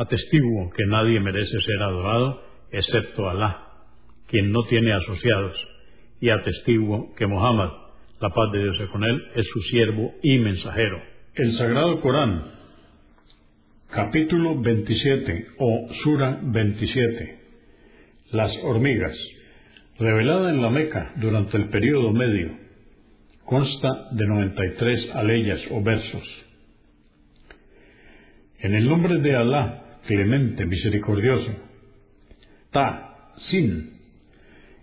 Atestiguo que nadie merece ser adorado excepto Alá, quien no tiene asociados, y atestiguo que Muhammad, la paz de Dios es con él, es su siervo y mensajero. El Sagrado Corán, capítulo 27 o Sura 27, las hormigas, revelada en la Meca durante el período medio, consta de 93 aleyas o versos. En el nombre de Alá, clemente, misericordioso. Ta, sin.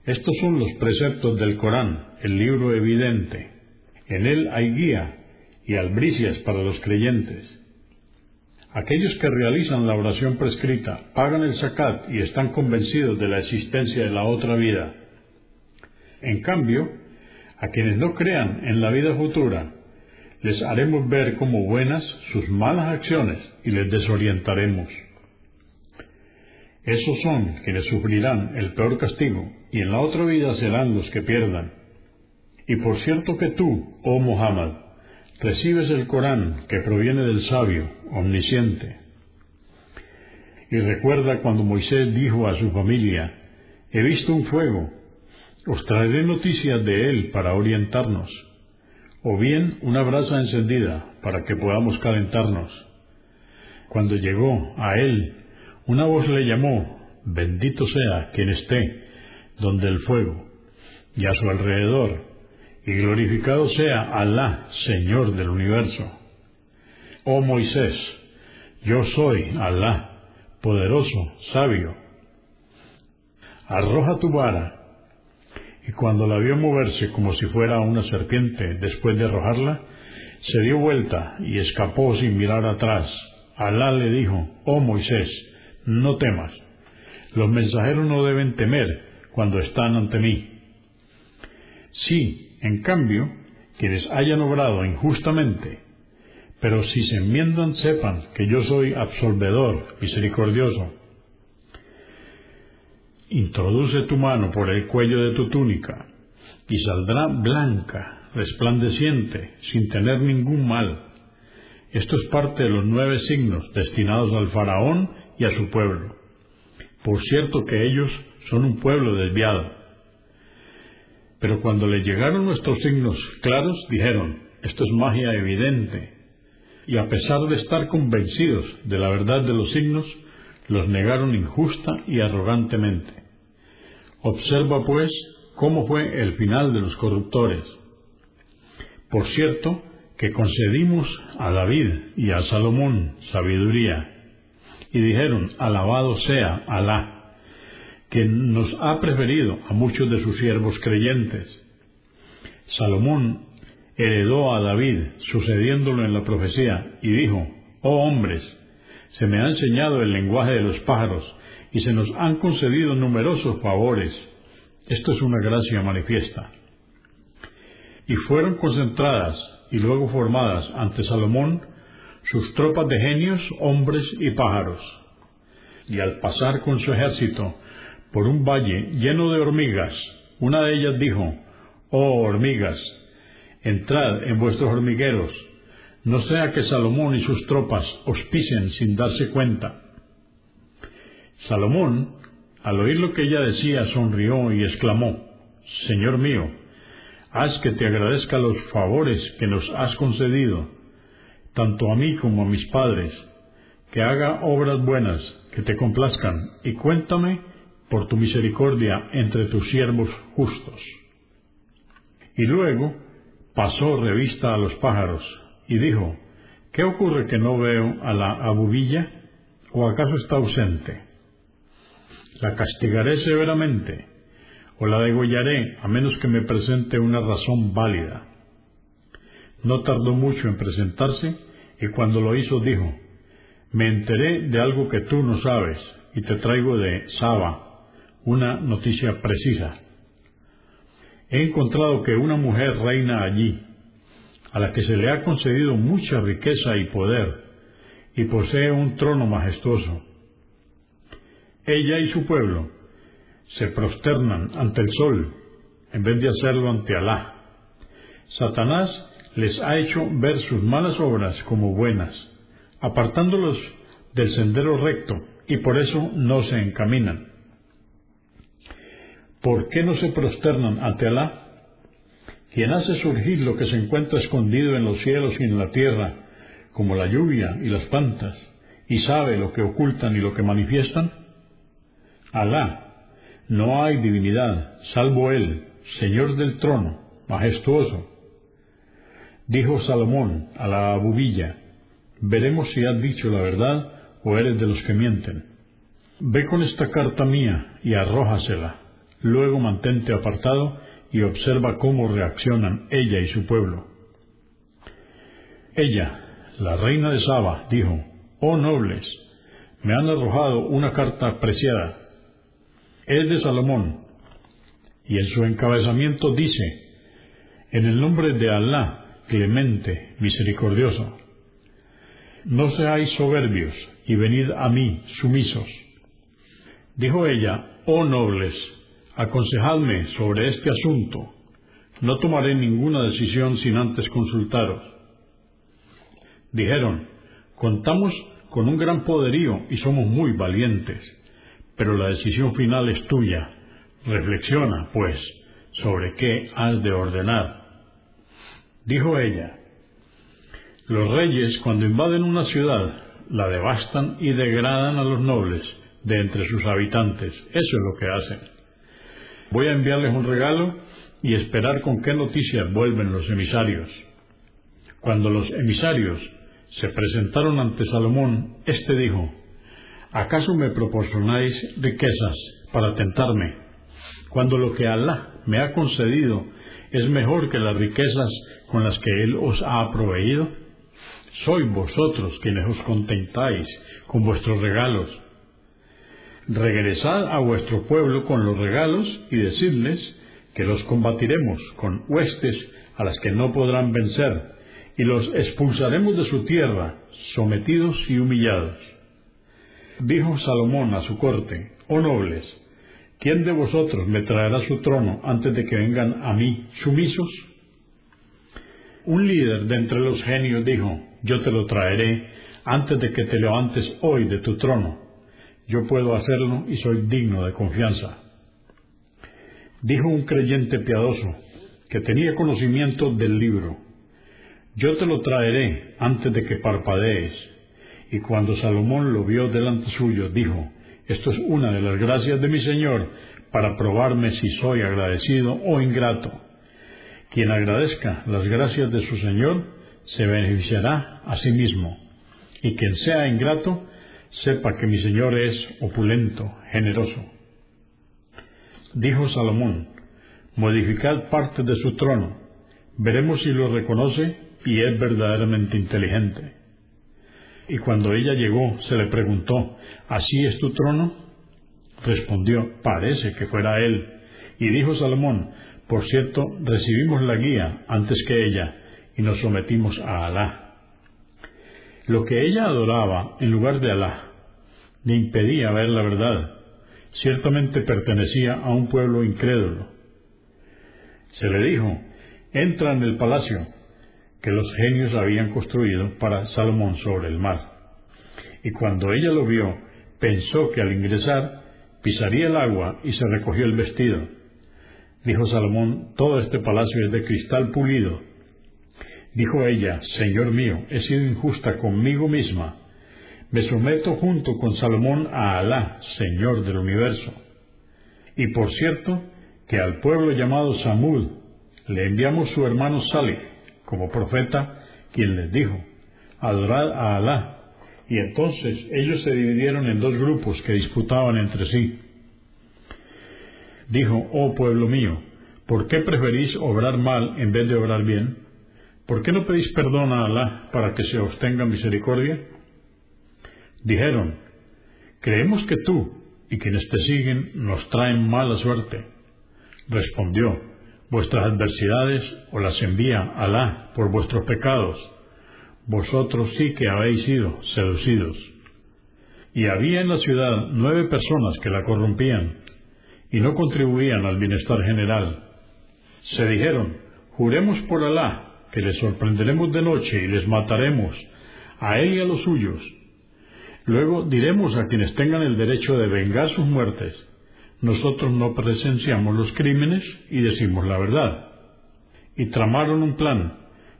Estos son los preceptos del Corán, el libro evidente. En él hay guía y albricias para los creyentes. Aquellos que realizan la oración prescrita, pagan el zakat y están convencidos de la existencia de la otra vida. En cambio, a quienes no crean en la vida futura, les haremos ver como buenas sus malas acciones y les desorientaremos. Esos son quienes sufrirán el peor castigo y en la otra vida serán los que pierdan. Y por cierto que tú, oh Muhammad, recibes el Corán que proviene del sabio, omnisciente. Y recuerda cuando Moisés dijo a su familia, he visto un fuego, os traeré noticias de él para orientarnos, o bien una brasa encendida para que podamos calentarnos. Cuando llegó a él una voz le llamó, bendito sea quien esté donde el fuego, y a su alrededor, y glorificado sea Alá, Señor del universo. Oh Moisés, yo soy Alá, poderoso, sabio. Arroja tu vara. Y cuando la vio moverse como si fuera una serpiente después de arrojarla, se dio vuelta y escapó sin mirar atrás. Alá le dijo, oh Moisés, no temas. Los mensajeros no deben temer cuando están ante mí. Sí, en cambio, quienes hayan obrado injustamente, pero si se enmiendan sepan que yo soy absolvedor, misericordioso. Introduce tu mano por el cuello de tu túnica y saldrá blanca, resplandeciente, sin tener ningún mal. Esto es parte de los nueve signos destinados al faraón y a su pueblo. Por cierto que ellos son un pueblo desviado. Pero cuando le llegaron nuestros signos claros, dijeron, esto es magia evidente. Y a pesar de estar convencidos de la verdad de los signos, los negaron injusta y arrogantemente. Observa, pues, cómo fue el final de los corruptores. Por cierto, que concedimos a David y a Salomón sabiduría y dijeron, alabado sea Alá, que nos ha preferido a muchos de sus siervos creyentes. Salomón heredó a David, sucediéndolo en la profecía, y dijo, oh hombres, se me ha enseñado el lenguaje de los pájaros, y se nos han concedido numerosos favores. Esto es una gracia manifiesta. Y fueron concentradas y luego formadas ante Salomón sus tropas de genios, hombres y pájaros. Y al pasar con su ejército por un valle lleno de hormigas, una de ellas dijo, Oh hormigas, entrad en vuestros hormigueros, no sea que Salomón y sus tropas os pisen sin darse cuenta. Salomón, al oír lo que ella decía, sonrió y exclamó, Señor mío, haz que te agradezca los favores que nos has concedido tanto a mí como a mis padres, que haga obras buenas que te complazcan, y cuéntame por tu misericordia entre tus siervos justos. Y luego pasó revista a los pájaros y dijo, ¿qué ocurre que no veo a la abubilla? ¿O acaso está ausente? La castigaré severamente, o la degollaré a menos que me presente una razón válida. No tardó mucho en presentarse, y cuando lo hizo dijo, Me enteré de algo que tú no sabes, y te traigo de Saba una noticia precisa. He encontrado que una mujer reina allí, a la que se le ha concedido mucha riqueza y poder, y posee un trono majestuoso. Ella y su pueblo se prosternan ante el sol en vez de hacerlo ante Alá. Satanás les ha hecho ver sus malas obras como buenas, apartándolos del sendero recto, y por eso no se encaminan. ¿Por qué no se prosternan ante Alá? Quien hace surgir lo que se encuentra escondido en los cielos y en la tierra, como la lluvia y las plantas, y sabe lo que ocultan y lo que manifiestan? Alá, no hay divinidad, salvo Él, Señor del trono, majestuoso. Dijo Salomón a la abubilla, veremos si has dicho la verdad o eres de los que mienten. Ve con esta carta mía y arrójasela, luego mantente apartado y observa cómo reaccionan ella y su pueblo. Ella, la reina de Saba, dijo, Oh nobles, me han arrojado una carta preciada es de Salomón, y en su encabezamiento dice, en el nombre de Alá, clemente, misericordioso, no seáis soberbios y venid a mí sumisos. Dijo ella, oh nobles, aconsejadme sobre este asunto, no tomaré ninguna decisión sin antes consultaros. Dijeron, contamos con un gran poderío y somos muy valientes pero la decisión final es tuya. Reflexiona, pues, sobre qué has de ordenar. Dijo ella, los reyes cuando invaden una ciudad la devastan y degradan a los nobles de entre sus habitantes. Eso es lo que hacen. Voy a enviarles un regalo y esperar con qué noticias vuelven los emisarios. Cuando los emisarios se presentaron ante Salomón, éste dijo, ¿acaso me proporcionáis riquezas para tentarme, cuando lo que Alá me ha concedido es mejor que las riquezas con las que Él os ha proveído? Sois vosotros quienes os contentáis con vuestros regalos. Regresad a vuestro pueblo con los regalos y decidles que los combatiremos con huestes a las que no podrán vencer, y los expulsaremos de su tierra, sometidos y humillados. Dijo Salomón a su corte, Oh nobles, ¿quién de vosotros me traerá su trono antes de que vengan a mí sumisos? Un líder de entre los genios dijo, Yo te lo traeré antes de que te levantes hoy de tu trono. Yo puedo hacerlo y soy digno de confianza. Dijo un creyente piadoso, que tenía conocimiento del libro, Yo te lo traeré antes de que parpadees y cuando Salomón lo vio delante suyo, dijo, Esto es una de las gracias de mi Señor para probarme si soy agradecido o ingrato. Quien agradezca las gracias de su Señor se beneficiará a sí mismo, y quien sea ingrato, sepa que mi Señor es opulento, generoso. Dijo Salomón, modificad parte de su trono, veremos si lo reconoce y es verdaderamente inteligente. Y cuando ella llegó, se le preguntó, ¿Así es tu trono? Respondió, parece que fuera él. Y dijo Salomón, por cierto, recibimos la guía antes que ella, y nos sometimos a Alá. Lo que ella adoraba en lugar de Alá le impedía ver la verdad. Ciertamente pertenecía a un pueblo incrédulo. Se le dijo, entra en el palacio, que los genios habían construido para Salomón sobre el mar. Y cuando ella lo vio, pensó que al ingresar pisaría el agua y se recogió el vestido. Dijo Salomón, todo este palacio es de cristal pulido. Dijo ella, Señor mío, he sido injusta conmigo misma. Me someto junto con Salomón a Alá, Señor del universo. Y por cierto, que al pueblo llamado Samud le enviamos su hermano Salih como profeta, quien les dijo, adorad a Alá. Y entonces ellos se dividieron en dos grupos que disputaban entre sí. Dijo, oh pueblo mío, ¿por qué preferís obrar mal en vez de obrar bien? ¿Por qué no pedís perdón a Alá para que se os tenga misericordia? Dijeron, creemos que tú y quienes te siguen nos traen mala suerte. Respondió, vuestras adversidades os las envía Alá por vuestros pecados. Vosotros sí que habéis sido seducidos. Y había en la ciudad nueve personas que la corrompían y no contribuían al bienestar general. Se dijeron, juremos por Alá que les sorprenderemos de noche y les mataremos, a él y a los suyos. Luego diremos a quienes tengan el derecho de vengar sus muertes, nosotros no presenciamos los crímenes y decimos la verdad. Y tramaron un plan,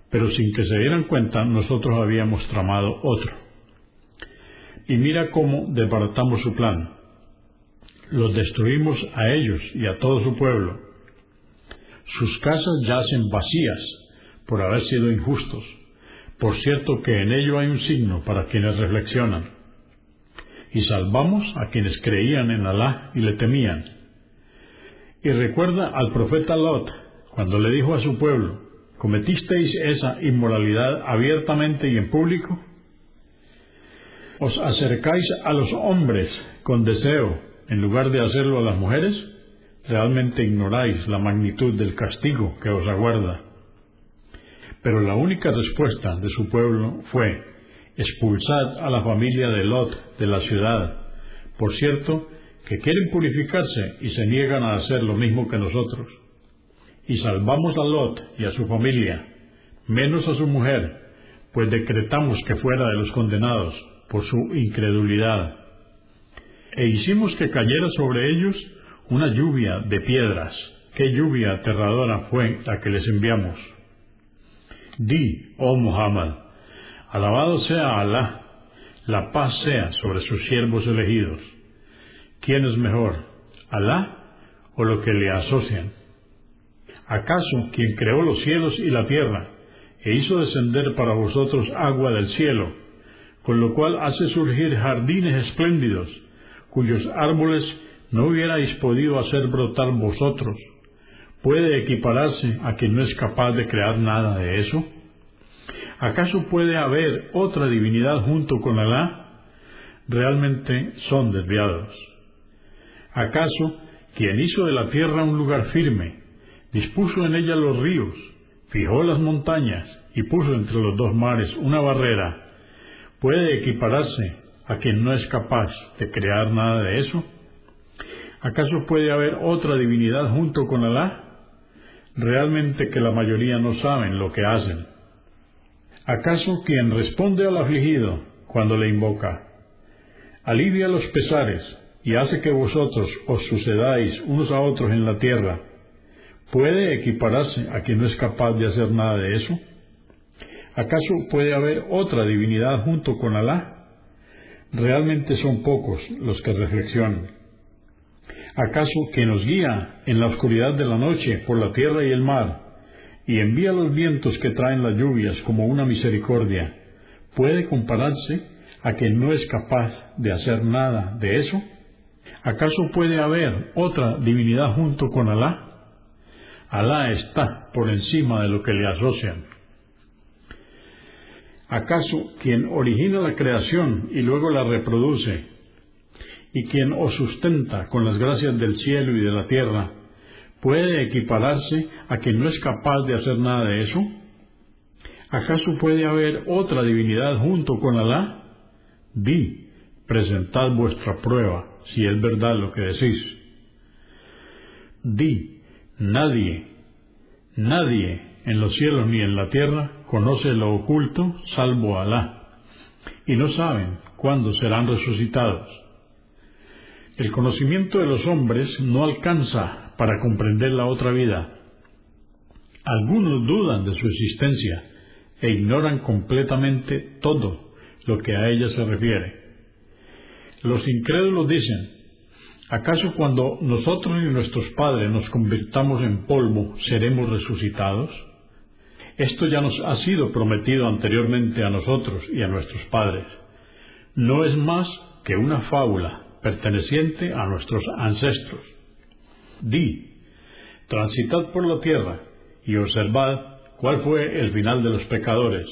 pero sin que se dieran cuenta nosotros habíamos tramado otro. Y mira cómo desbaratamos su plan. Los destruimos a ellos y a todo su pueblo. Sus casas yacen vacías por haber sido injustos. Por cierto que en ello hay un signo para quienes reflexionan y salvamos a quienes creían en Alá y le temían. Y recuerda al profeta Lot cuando le dijo a su pueblo, ¿cometisteis esa inmoralidad abiertamente y en público? ¿Os acercáis a los hombres con deseo en lugar de hacerlo a las mujeres? Realmente ignoráis la magnitud del castigo que os aguarda. Pero la única respuesta de su pueblo fue, expulsad a la familia de Lot de la ciudad. Por cierto, que quieren purificarse y se niegan a hacer lo mismo que nosotros. Y salvamos a Lot y a su familia, menos a su mujer, pues decretamos que fuera de los condenados por su incredulidad. E hicimos que cayera sobre ellos una lluvia de piedras. Qué lluvia aterradora fue la que les enviamos. Di, oh Muhammad, Alabado sea Alá, la paz sea sobre sus siervos elegidos. ¿Quién es mejor, Alá o lo que le asocian? ¿Acaso quien creó los cielos y la tierra e hizo descender para vosotros agua del cielo, con lo cual hace surgir jardines espléndidos, cuyos árboles no hubierais podido hacer brotar vosotros, puede equipararse a quien no es capaz de crear nada de eso? ¿Acaso puede haber otra divinidad junto con Alá? Realmente son desviados. ¿Acaso quien hizo de la tierra un lugar firme, dispuso en ella los ríos, fijó las montañas y puso entre los dos mares una barrera, puede equipararse a quien no es capaz de crear nada de eso? ¿Acaso puede haber otra divinidad junto con Alá? Realmente que la mayoría no saben lo que hacen. ¿Acaso quien responde al afligido cuando le invoca, alivia los pesares y hace que vosotros os sucedáis unos a otros en la tierra, puede equipararse a quien no es capaz de hacer nada de eso? ¿Acaso puede haber otra divinidad junto con Alá? Realmente son pocos los que reflexionan. ¿Acaso quien nos guía en la oscuridad de la noche por la tierra y el mar, y envía los vientos que traen las lluvias como una misericordia, ¿puede compararse a quien no es capaz de hacer nada de eso? ¿Acaso puede haber otra divinidad junto con Alá? Alá está por encima de lo que le asocian. ¿Acaso quien origina la creación y luego la reproduce, y quien os sustenta con las gracias del cielo y de la tierra, puede equipararse a quien no es capaz de hacer nada de eso? ¿Acaso puede haber otra divinidad junto con Alá? Di, presentad vuestra prueba, si es verdad lo que decís. Di, nadie, nadie en los cielos ni en la tierra conoce lo oculto salvo Alá, y no saben cuándo serán resucitados. El conocimiento de los hombres no alcanza para comprender la otra vida. Algunos dudan de su existencia e ignoran completamente todo lo que a ella se refiere. Los incrédulos dicen, ¿Acaso cuando nosotros y nuestros padres nos convirtamos en polvo, seremos resucitados? Esto ya nos ha sido prometido anteriormente a nosotros y a nuestros padres. No es más que una fábula perteneciente a nuestros ancestros. Di, transitad por la tierra y observad cuál fue el final de los pecadores.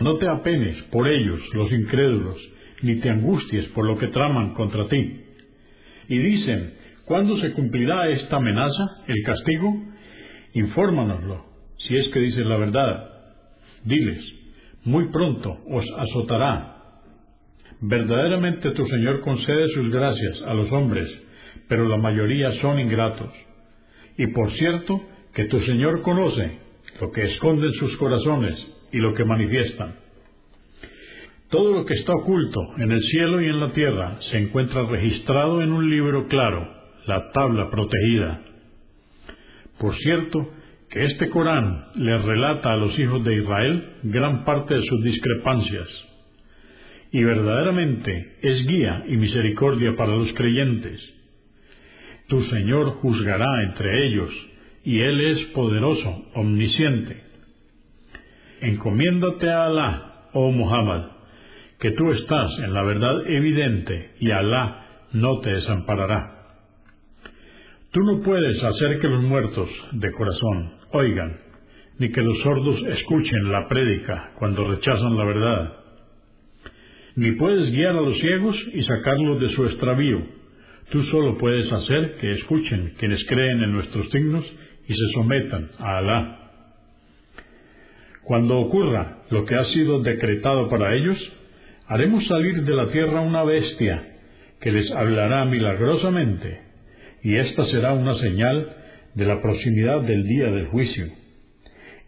No te apenes por ellos, los incrédulos, ni te angusties por lo que traman contra ti. Y dicen, ¿cuándo se cumplirá esta amenaza, el castigo? Infórmanoslo, si es que dices la verdad. Diles, muy pronto os azotará. Verdaderamente tu Señor concede sus gracias a los hombres, pero la mayoría son ingratos. Y por cierto, que tu Señor conoce lo que esconden sus corazones y lo que manifiestan. Todo lo que está oculto en el cielo y en la tierra se encuentra registrado en un libro claro, la tabla protegida. Por cierto, este Corán le relata a los hijos de Israel gran parte de sus discrepancias. Y verdaderamente es guía y misericordia para los creyentes. Tu Señor juzgará entre ellos, y Él es poderoso, omnisciente. Encomiéndate a Alá, oh Muhammad, que tú estás en la verdad evidente y Alá no te desamparará. Tú no puedes hacer que los muertos de corazón oigan, ni que los sordos escuchen la prédica cuando rechazan la verdad. Ni puedes guiar a los ciegos y sacarlos de su extravío. Tú solo puedes hacer que escuchen quienes creen en nuestros signos y se sometan a Alá. Cuando ocurra lo que ha sido decretado para ellos, haremos salir de la tierra una bestia que les hablará milagrosamente, y esta será una señal de la proximidad del día del juicio.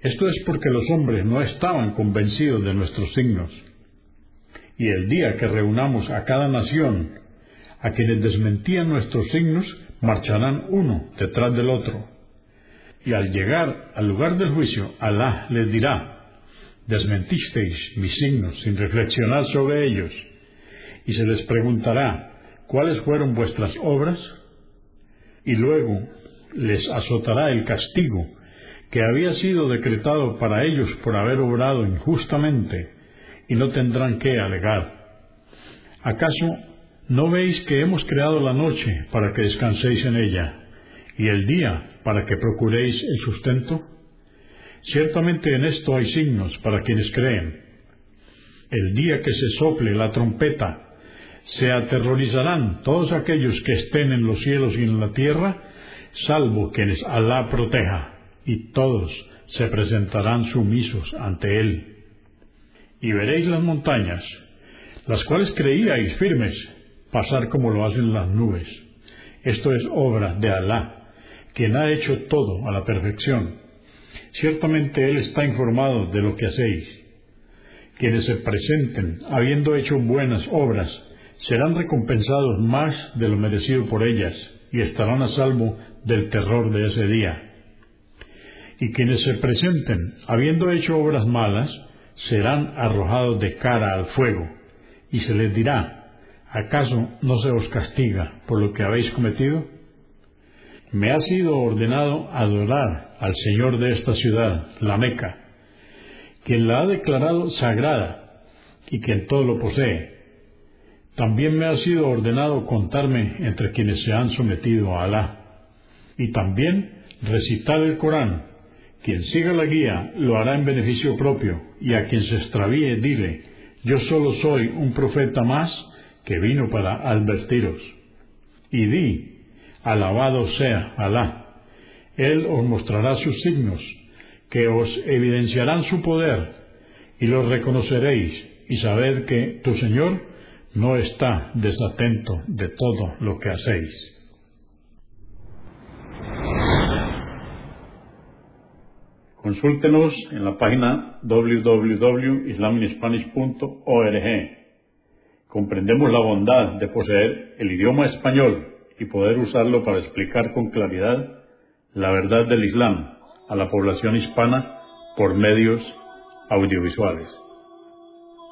Esto es porque los hombres no estaban convencidos de nuestros signos. Y el día que reunamos a cada nación, a quienes desmentían nuestros signos, marcharán uno detrás del otro. Y al llegar al lugar del juicio, Alá les dirá, desmentisteis mis signos sin reflexionar sobre ellos, y se les preguntará, ¿cuáles fueron vuestras obras? Y luego les azotará el castigo que había sido decretado para ellos por haber obrado injustamente, y no tendrán que alegar. ¿Acaso no veis que hemos creado la noche para que descanséis en ella, y el día para que procuréis el sustento? Ciertamente en esto hay signos para quienes creen. El día que se sople la trompeta, se aterrorizarán todos aquellos que estén en los cielos y en la tierra, salvo quienes Alá proteja, y todos se presentarán sumisos ante Él. Y veréis las montañas, las cuales creíais firmes, pasar como lo hacen las nubes. Esto es obra de Alá, quien ha hecho todo a la perfección Ciertamente Él está informado de lo que hacéis. Quienes se presenten habiendo hecho buenas obras serán recompensados más de lo merecido por ellas y estarán a salvo del terror de ese día. Y quienes se presenten habiendo hecho obras malas serán arrojados de cara al fuego y se les dirá, ¿acaso no se os castiga por lo que habéis cometido? Me ha sido ordenado adorar al Señor de esta ciudad, la Meca, quien la ha declarado sagrada y quien todo lo posee. También me ha sido ordenado contarme entre quienes se han sometido a Alá, y también recitar el Corán. Quien siga la guía lo hará en beneficio propio, y a quien se extravíe dile, yo solo soy un profeta más que vino para advertiros. Y di, alabado sea Alá él os mostrará sus signos, que os evidenciarán su poder, y los reconoceréis, y sabed que tu Señor no está desatento de todo lo que hacéis. Consúltenos en la página www.islaminspanish.org. Comprendemos la bondad de poseer el idioma español y poder usarlo para explicar con claridad la verdad del Islam a la población hispana por medios audiovisuales.